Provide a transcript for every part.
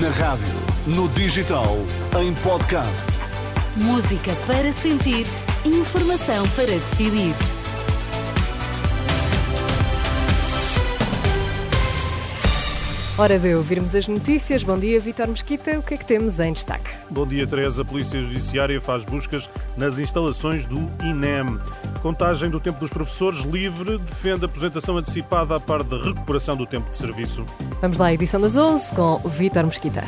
Na rádio, no digital, em podcast. Música para sentir, informação para decidir. Hora de ouvirmos as notícias. Bom dia, Vitor Mesquita. O que é que temos em destaque? Bom dia, Teresa. A Polícia Judiciária faz buscas nas instalações do INEM. Contagem do tempo dos professores livre defende a aposentação antecipada a par da recuperação do tempo de serviço. Vamos lá, edição das 11 com Vitor Mesquita.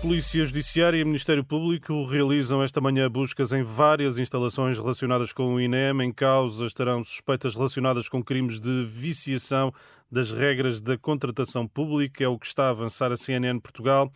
Polícia Judiciária e Ministério Público realizam esta manhã buscas em várias instalações relacionadas com o INEM. Em causa estarão suspeitas relacionadas com crimes de viciação das regras da contratação pública. É o que está a avançar a CNN Portugal.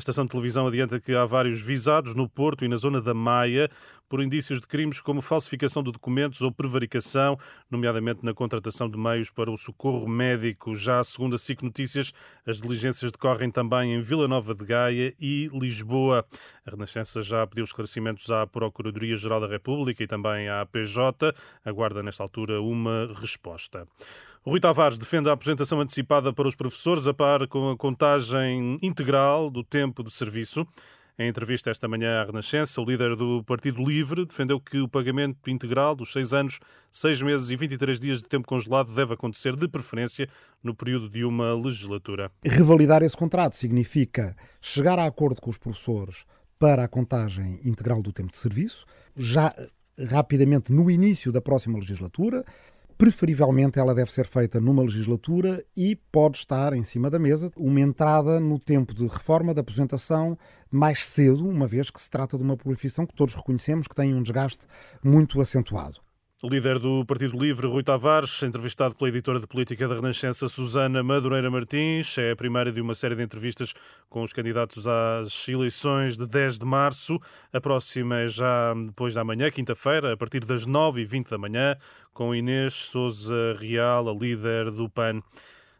A estação de televisão adianta que há vários visados no Porto e na zona da Maia por indícios de crimes como falsificação de documentos ou prevaricação, nomeadamente na contratação de meios para o socorro médico. Já segundo a SIC Notícias, as diligências decorrem também em Vila Nova de Gaia e Lisboa. A Renascença já pediu esclarecimentos à Procuradoria-Geral da República e também à PJ. Aguarda nesta altura uma resposta. Rui Tavares defende a apresentação antecipada para os professores a par com a contagem integral do tempo de serviço. Em entrevista esta manhã à Renascença, o líder do Partido Livre defendeu que o pagamento integral dos seis anos, seis meses e 23 dias de tempo congelado deve acontecer de preferência no período de uma legislatura. Revalidar esse contrato significa chegar a acordo com os professores para a contagem integral do tempo de serviço, já rapidamente no início da próxima legislatura, Preferivelmente ela deve ser feita numa legislatura e pode estar em cima da mesa uma entrada no tempo de reforma da aposentação mais cedo, uma vez que se trata de uma profissão que todos reconhecemos que tem um desgaste muito acentuado. O líder do Partido Livre, Rui Tavares, entrevistado pela editora de política da Renascença, Susana Madureira Martins, é a primeira de uma série de entrevistas com os candidatos às eleições de 10 de março. A próxima é já depois da manhã, quinta-feira, a partir das 9h20 da manhã, com Inês Souza Real, a líder do PAN.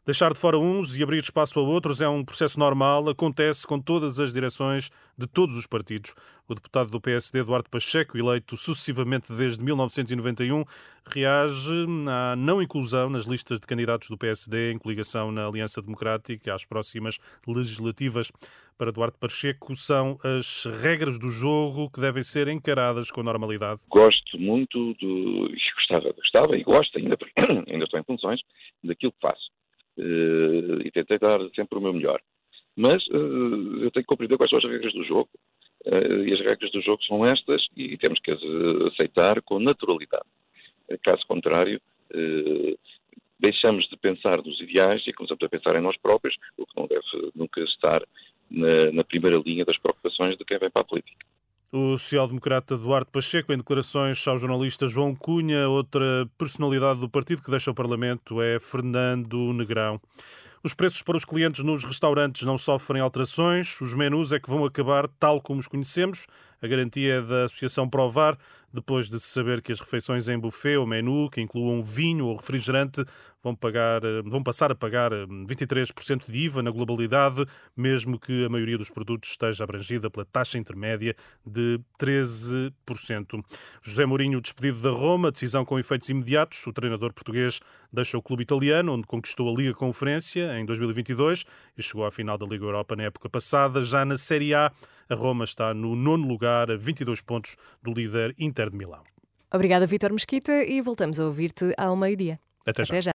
Deixar de fora uns e abrir espaço a outros é um processo normal, acontece com todas as direções de todos os partidos. O deputado do PSD, Eduardo Pacheco, eleito sucessivamente desde 1991, reage à não inclusão nas listas de candidatos do PSD em coligação na Aliança Democrática às próximas legislativas. Para Eduardo Pacheco, são as regras do jogo que devem ser encaradas com normalidade. Gosto muito do. Gostava, gostava e gosto ainda, ainda estou em funções, daquilo que faço e tentei dar sempre o meu melhor. Mas uh, eu tenho que compreender quais são as regras do jogo. Uh, e as regras do jogo são estas e temos que as aceitar com naturalidade. Caso contrário, deixamos de pensar nos ideais e começamos a pensar em nós próprios, o que não deve nunca estar na, na primeira linha das preocupações de quem vem para a política. O social-democrata Eduardo Pacheco, em declarações ao jornalista João Cunha, outra personalidade do partido que deixa o Parlamento é Fernando Negrão. Os preços para os clientes nos restaurantes não sofrem alterações, os menus é que vão acabar tal como os conhecemos. A garantia é da Associação Provar, depois de se saber que as refeições em buffet ou menu, que incluam vinho ou refrigerante, vão, pagar, vão passar a pagar 23% hum, de IVA na globalidade, mesmo que a maioria dos produtos esteja abrangida pela taxa intermédia de 13%. José Mourinho despedido da Roma, decisão com efeitos imediatos. O treinador português deixa o clube italiano, onde conquistou a Liga Conferência em 2022 e chegou à final da Liga Europa na época passada. Já na Série A, a Roma está no nono lugar, a 22 pontos do líder Inter de Milão. Obrigada, Vítor Mesquita, e voltamos a ouvir-te ao meio-dia. Até já. Até já.